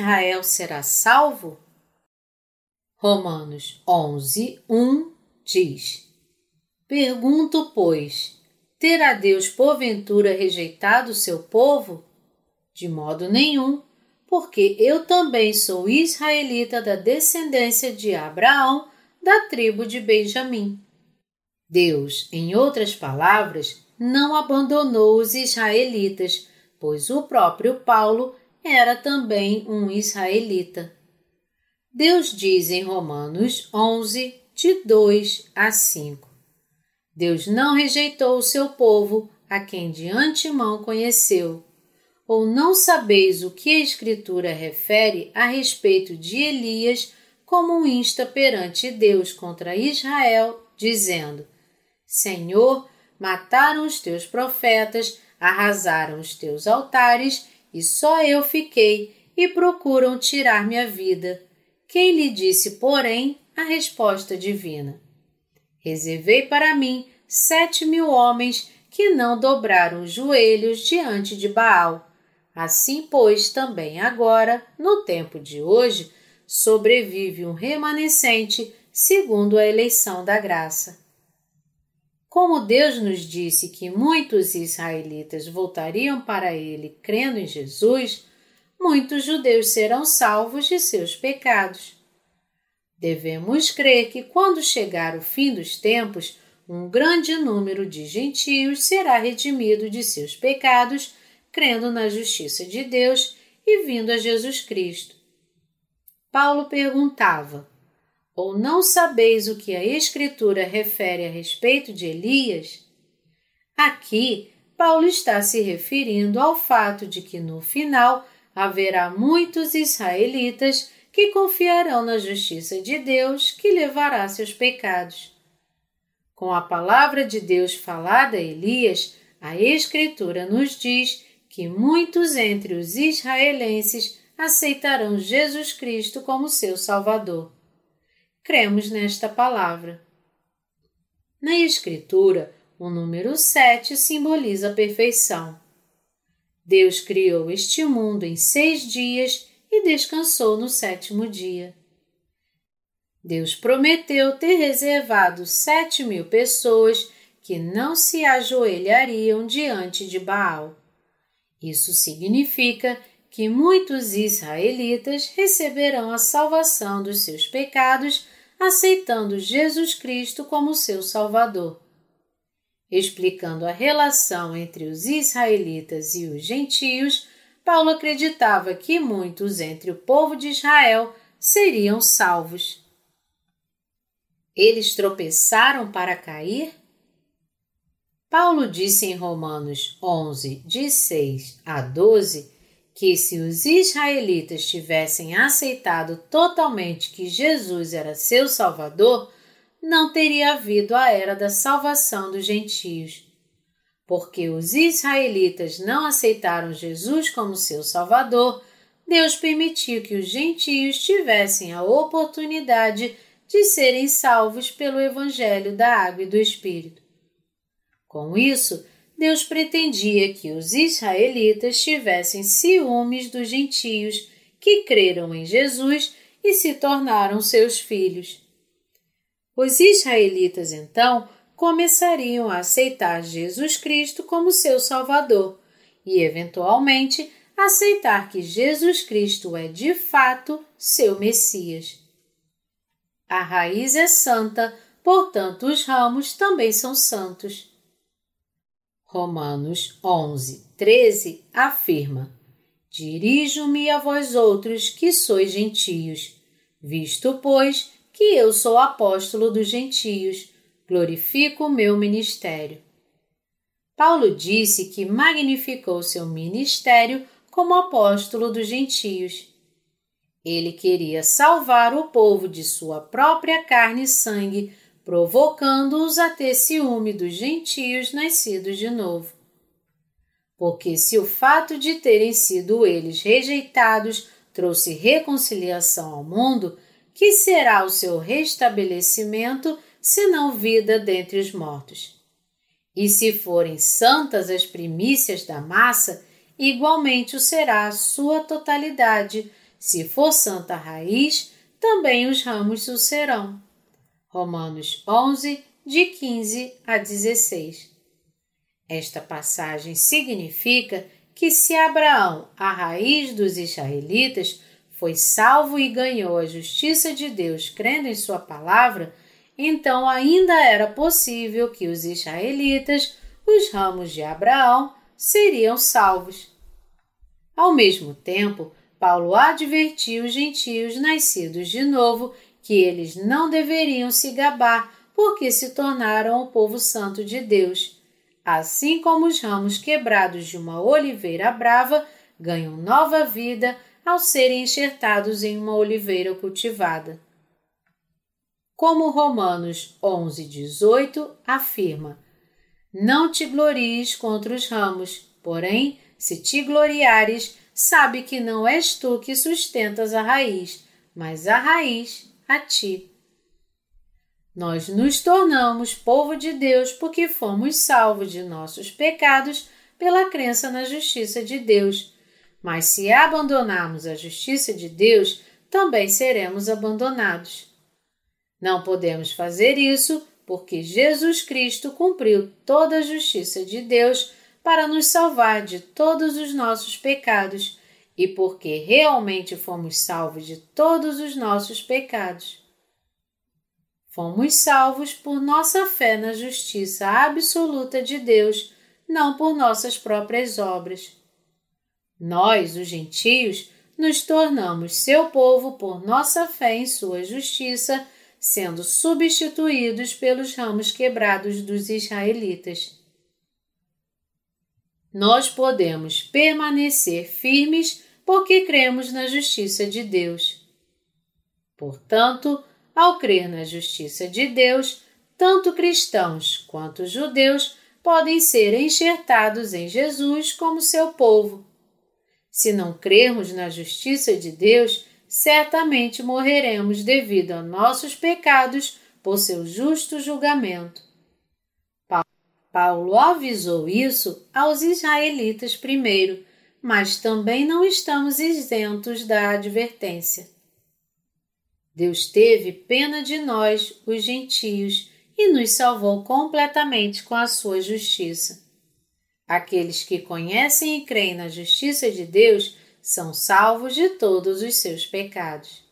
Israel será salvo? Romanos 11, 1 diz: Pergunto, pois, terá Deus porventura rejeitado seu povo? De modo nenhum, porque eu também sou israelita da descendência de Abraão, da tribo de Benjamim. Deus, em outras palavras, não abandonou os israelitas, pois o próprio Paulo era também um israelita. Deus diz em Romanos 11, de 2 a 5: Deus não rejeitou o seu povo, a quem de antemão conheceu ou não sabeis o que a Escritura refere a respeito de Elias como um insta perante Deus contra Israel, dizendo: Senhor, mataram os teus profetas, arrasaram os teus altares, e só eu fiquei, e procuram tirar minha vida. Quem lhe disse, porém, a resposta divina? Reservei para mim sete mil homens que não dobraram os joelhos diante de Baal Assim, pois, também agora, no tempo de hoje, sobrevive um remanescente segundo a eleição da graça. Como Deus nos disse que muitos israelitas voltariam para Ele crendo em Jesus, muitos judeus serão salvos de seus pecados. Devemos crer que quando chegar o fim dos tempos, um grande número de gentios será redimido de seus pecados crendo na justiça de Deus e vindo a Jesus Cristo. Paulo perguntava: Ou não sabeis o que a Escritura refere a respeito de Elias? Aqui, Paulo está se referindo ao fato de que no final haverá muitos israelitas que confiarão na justiça de Deus que levará seus pecados. Com a palavra de Deus falada a Elias, a Escritura nos diz que muitos entre os israelenses aceitarão Jesus Cristo como seu Salvador. Cremos nesta palavra. Na Escritura, o número 7 simboliza a perfeição. Deus criou este mundo em seis dias e descansou no sétimo dia. Deus prometeu ter reservado sete mil pessoas que não se ajoelhariam diante de Baal. Isso significa que muitos israelitas receberão a salvação dos seus pecados aceitando Jesus Cristo como seu Salvador. Explicando a relação entre os israelitas e os gentios, Paulo acreditava que muitos entre o povo de Israel seriam salvos. Eles tropeçaram para cair? Paulo disse em Romanos 11, de 6 a 12, que se os israelitas tivessem aceitado totalmente que Jesus era seu Salvador, não teria havido a era da salvação dos gentios. Porque os israelitas não aceitaram Jesus como seu Salvador, Deus permitiu que os gentios tivessem a oportunidade de serem salvos pelo Evangelho da Água e do Espírito. Com isso, Deus pretendia que os israelitas tivessem ciúmes dos gentios que creram em Jesus e se tornaram seus filhos. Os israelitas então começariam a aceitar Jesus Cristo como seu Salvador e, eventualmente, aceitar que Jesus Cristo é de fato seu Messias. A raiz é santa, portanto, os ramos também são santos. Romanos 11, 13 afirma: Dirijo-me a vós outros que sois gentios, visto, pois, que eu sou apóstolo dos gentios, glorifico o meu ministério. Paulo disse que magnificou seu ministério como apóstolo dos gentios. Ele queria salvar o povo de sua própria carne e sangue provocando-os a ter ciúme dos gentios nascidos de novo. Porque se o fato de terem sido eles rejeitados trouxe reconciliação ao mundo, que será o seu restabelecimento, senão vida dentre os mortos? E se forem santas as primícias da massa, igualmente o será a sua totalidade, se for santa raiz, também os ramos o serão. Romanos 11, de 15 a 16. Esta passagem significa que se Abraão, a raiz dos israelitas, foi salvo e ganhou a justiça de Deus crendo em Sua palavra, então ainda era possível que os israelitas, os ramos de Abraão, seriam salvos. Ao mesmo tempo, Paulo advertiu os gentios nascidos de novo que eles não deveriam se gabar porque se tornaram o povo santo de Deus, assim como os ramos quebrados de uma oliveira brava ganham nova vida ao serem enxertados em uma oliveira cultivada. Como Romanos 11, 18 afirma: Não te glories contra os ramos, porém, se te gloriares, sabe que não és tu que sustentas a raiz, mas a raiz a ti. Nós nos tornamos povo de Deus porque fomos salvos de nossos pecados pela crença na justiça de Deus. Mas se abandonarmos a justiça de Deus, também seremos abandonados. Não podemos fazer isso porque Jesus Cristo cumpriu toda a justiça de Deus para nos salvar de todos os nossos pecados e porque realmente fomos salvos de todos os nossos pecados. Fomos salvos por nossa fé na justiça absoluta de Deus, não por nossas próprias obras. Nós, os gentios, nos tornamos seu povo por nossa fé em sua justiça sendo substituídos pelos ramos quebrados dos israelitas. Nós podemos permanecer firmes porque cremos na justiça de Deus. Portanto, ao crer na justiça de Deus, tanto cristãos quanto judeus podem ser enxertados em Jesus como seu povo. Se não crermos na justiça de Deus, certamente morreremos devido a nossos pecados por seu justo julgamento. Paulo avisou isso aos israelitas primeiro, mas também não estamos isentos da advertência. Deus teve pena de nós, os gentios, e nos salvou completamente com a sua justiça. Aqueles que conhecem e creem na justiça de Deus são salvos de todos os seus pecados.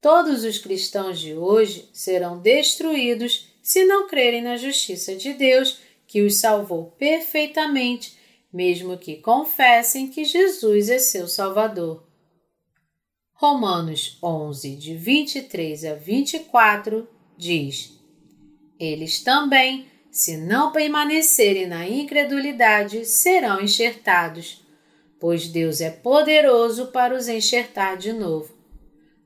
Todos os cristãos de hoje serão destruídos se não crerem na justiça de Deus, que os salvou perfeitamente, mesmo que confessem que Jesus é seu Salvador. Romanos 11, de 23 a 24, diz: Eles também, se não permanecerem na incredulidade, serão enxertados pois Deus é poderoso para os enxertar de novo.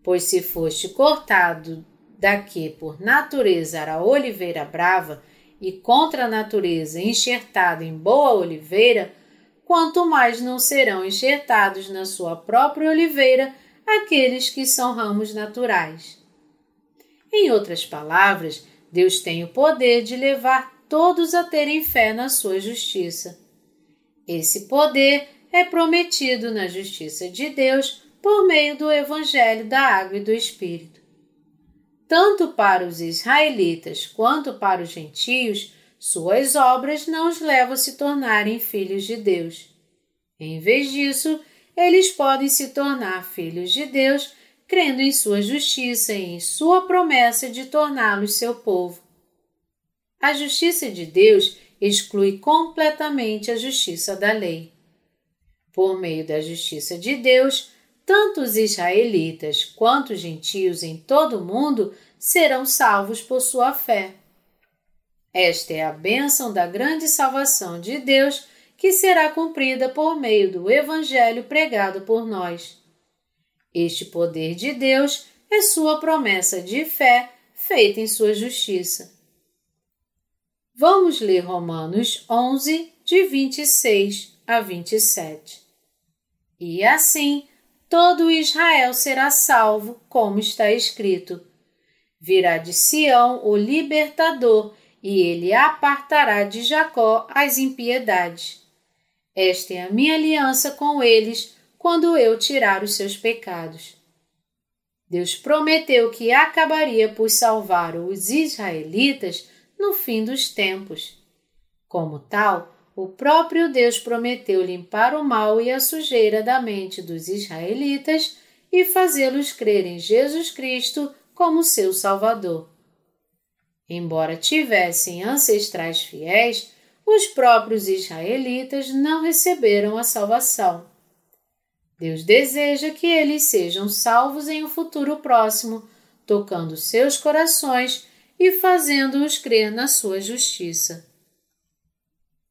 Pois se foste cortado daqui por natureza era oliveira brava e contra a natureza enxertado em boa oliveira, quanto mais não serão enxertados na sua própria oliveira aqueles que são ramos naturais. Em outras palavras, Deus tem o poder de levar todos a terem fé na sua justiça. Esse poder é prometido na justiça de Deus por meio do Evangelho da Água e do Espírito. Tanto para os israelitas quanto para os gentios, suas obras não os levam a se tornarem filhos de Deus. Em vez disso, eles podem se tornar filhos de Deus crendo em sua justiça e em sua promessa de torná-los seu povo. A justiça de Deus exclui completamente a justiça da lei. Por meio da justiça de Deus, tanto os israelitas quanto os gentios em todo o mundo serão salvos por sua fé. Esta é a bênção da grande salvação de Deus que será cumprida por meio do Evangelho pregado por nós. Este poder de Deus é sua promessa de fé feita em sua justiça. Vamos ler Romanos 11, de 26 a 27. E assim todo Israel será salvo, como está escrito. Virá de Sião o libertador, e ele apartará de Jacó as impiedades. Esta é a minha aliança com eles quando eu tirar os seus pecados. Deus prometeu que acabaria por salvar os israelitas no fim dos tempos. Como tal, o próprio Deus prometeu limpar o mal e a sujeira da mente dos israelitas e fazê-los crer em Jesus Cristo como seu Salvador. Embora tivessem ancestrais fiéis, os próprios israelitas não receberam a salvação. Deus deseja que eles sejam salvos em um futuro próximo, tocando seus corações e fazendo-os crer na sua justiça.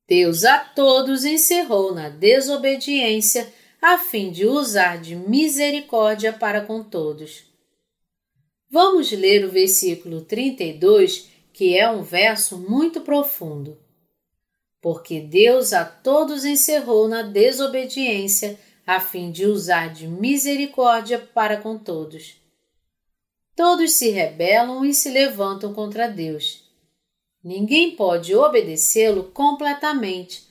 Deus a todos encerrou na desobediência a fim de usar de misericórdia para com todos. Vamos ler o versículo 32, que é um verso muito profundo. Porque Deus a todos encerrou na desobediência a fim de usar de misericórdia para com todos. Todos se rebelam e se levantam contra Deus. Ninguém pode obedecê-lo completamente,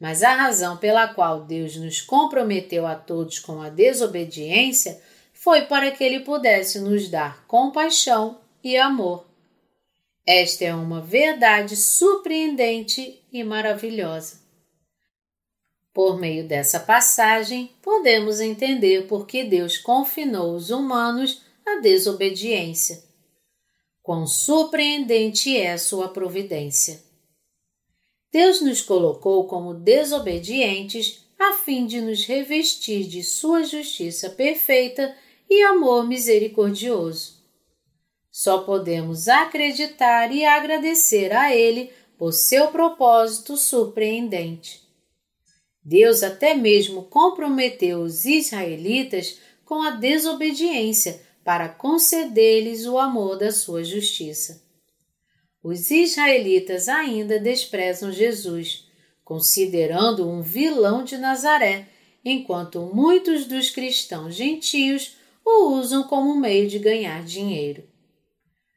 mas a razão pela qual Deus nos comprometeu a todos com a desobediência foi para que ele pudesse nos dar compaixão e amor. Esta é uma verdade surpreendente e maravilhosa. Por meio dessa passagem, podemos entender por que Deus confinou os humanos à desobediência Quão surpreendente é sua providência! Deus nos colocou como desobedientes a fim de nos revestir de sua justiça perfeita e amor misericordioso. Só podemos acreditar e agradecer a Ele por seu propósito surpreendente. Deus até mesmo comprometeu os israelitas com a desobediência para conceder-lhes o amor da sua justiça. Os israelitas ainda desprezam Jesus, considerando um vilão de Nazaré, enquanto muitos dos cristãos gentios o usam como meio de ganhar dinheiro.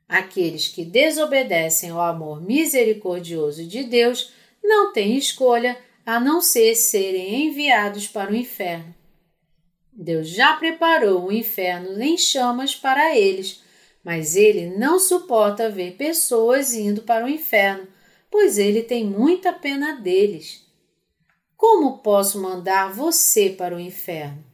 Aqueles que desobedecem ao amor misericordioso de Deus não têm escolha a não ser serem enviados para o inferno. Deus já preparou o inferno em chamas para eles, mas ele não suporta ver pessoas indo para o inferno, pois ele tem muita pena deles. Como posso mandar você para o inferno?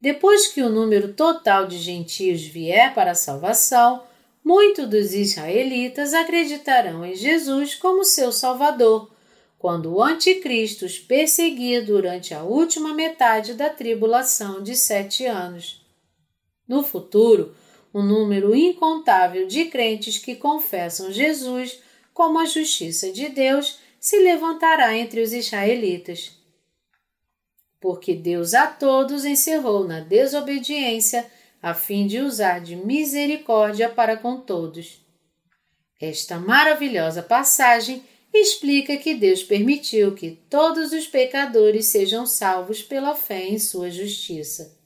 Depois que o número total de gentios vier para a salvação, muitos dos israelitas acreditarão em Jesus como seu Salvador quando o Anticristo os perseguir durante a última metade da tribulação de sete anos. No futuro, um número incontável de crentes que confessam Jesus como a justiça de Deus se levantará entre os israelitas. Porque Deus a todos encerrou na desobediência, a fim de usar de misericórdia para com todos. Esta maravilhosa passagem explica que Deus permitiu que todos os pecadores sejam salvos pela fé em sua justiça.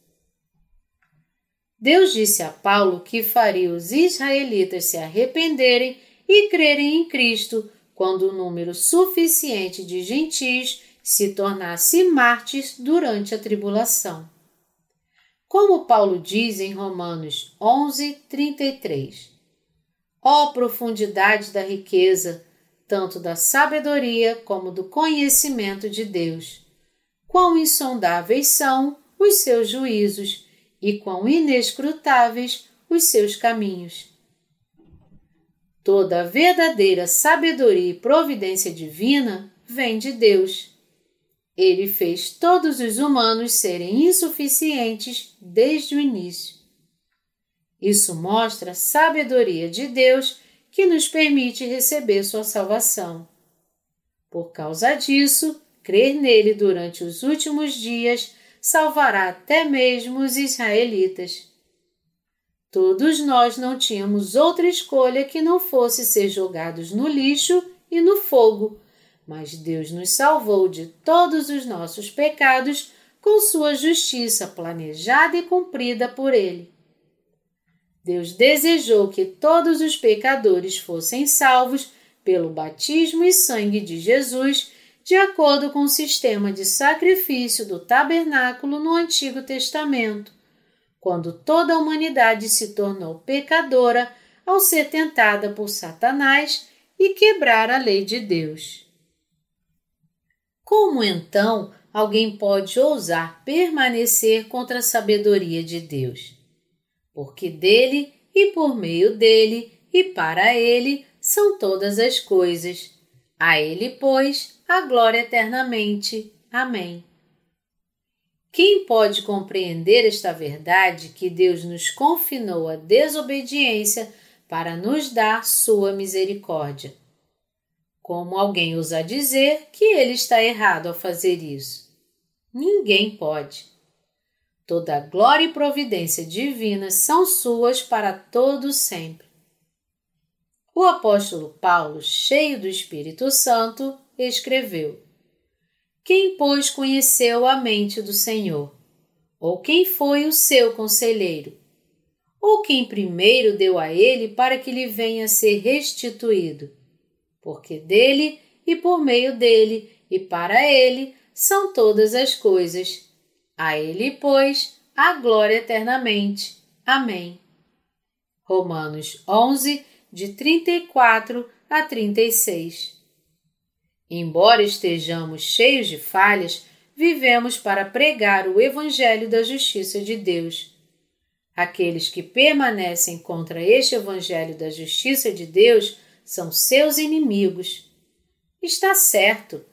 Deus disse a Paulo que faria os israelitas se arrependerem e crerem em Cristo quando o um número suficiente de gentis se tornasse mártires durante a tribulação. Como Paulo diz em Romanos 11, 33. Ó oh, profundidade da riqueza, tanto da sabedoria como do conhecimento de Deus. Quão insondáveis são os seus juízos e quão inescrutáveis os seus caminhos. Toda a verdadeira sabedoria e providência divina vem de Deus. Ele fez todos os humanos serem insuficientes desde o início. Isso mostra a sabedoria de Deus que nos permite receber sua salvação. Por causa disso, crer nele durante os últimos dias salvará até mesmo os israelitas. Todos nós não tínhamos outra escolha que não fosse ser jogados no lixo e no fogo, mas Deus nos salvou de todos os nossos pecados com sua justiça planejada e cumprida por Ele. Deus desejou que todos os pecadores fossem salvos pelo batismo e sangue de Jesus, de acordo com o sistema de sacrifício do tabernáculo no Antigo Testamento, quando toda a humanidade se tornou pecadora ao ser tentada por Satanás e quebrar a lei de Deus. Como então alguém pode ousar permanecer contra a sabedoria de Deus? Porque dele e por meio dele e para ele são todas as coisas. A ele, pois, a glória eternamente. Amém. Quem pode compreender esta verdade que Deus nos confinou à desobediência para nos dar sua misericórdia? Como alguém ousa dizer que ele está errado ao fazer isso? Ninguém pode. Toda glória e providência divinas são suas para todo sempre. O apóstolo Paulo, cheio do Espírito Santo, escreveu: Quem, pois, conheceu a mente do Senhor? Ou quem foi o seu conselheiro? Ou quem primeiro deu a ele para que lhe venha a ser restituído? Porque dele e por meio dele e para ele são todas as coisas. A ele, pois, a glória eternamente. Amém. Romanos 11, de 34 a 36. Embora estejamos cheios de falhas, vivemos para pregar o Evangelho da Justiça de Deus. Aqueles que permanecem contra este Evangelho da Justiça de Deus são seus inimigos. Está certo.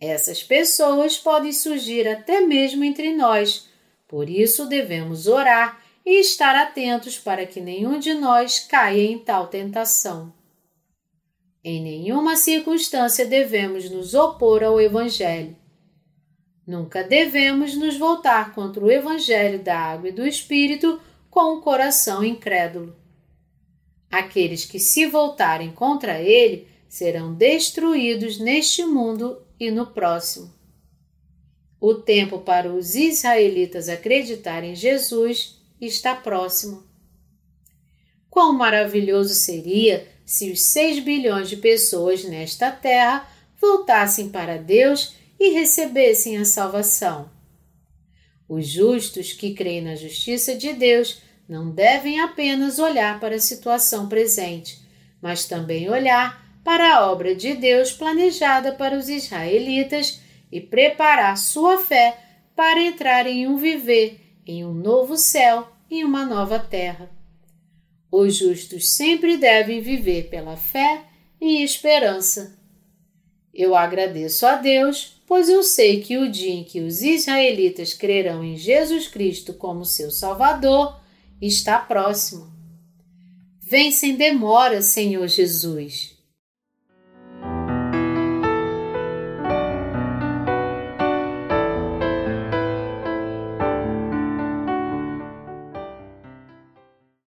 Essas pessoas podem surgir até mesmo entre nós, por isso devemos orar e estar atentos para que nenhum de nós caia em tal tentação. Em nenhuma circunstância devemos nos opor ao Evangelho. Nunca devemos nos voltar contra o Evangelho da água e do Espírito com o coração incrédulo. Aqueles que se voltarem contra ele serão destruídos neste mundo e no próximo. O tempo para os israelitas acreditarem em Jesus está próximo. Quão maravilhoso seria se os 6 bilhões de pessoas nesta terra voltassem para Deus e recebessem a salvação. Os justos que creem na justiça de Deus não devem apenas olhar para a situação presente, mas também olhar para a obra de Deus planejada para os israelitas e preparar sua fé para entrar em um viver, em um novo céu e uma nova terra. Os justos sempre devem viver pela fé e esperança. Eu agradeço a Deus, pois eu sei que o dia em que os israelitas crerão em Jesus Cristo como seu Salvador está próximo. Vem sem demora, Senhor Jesus.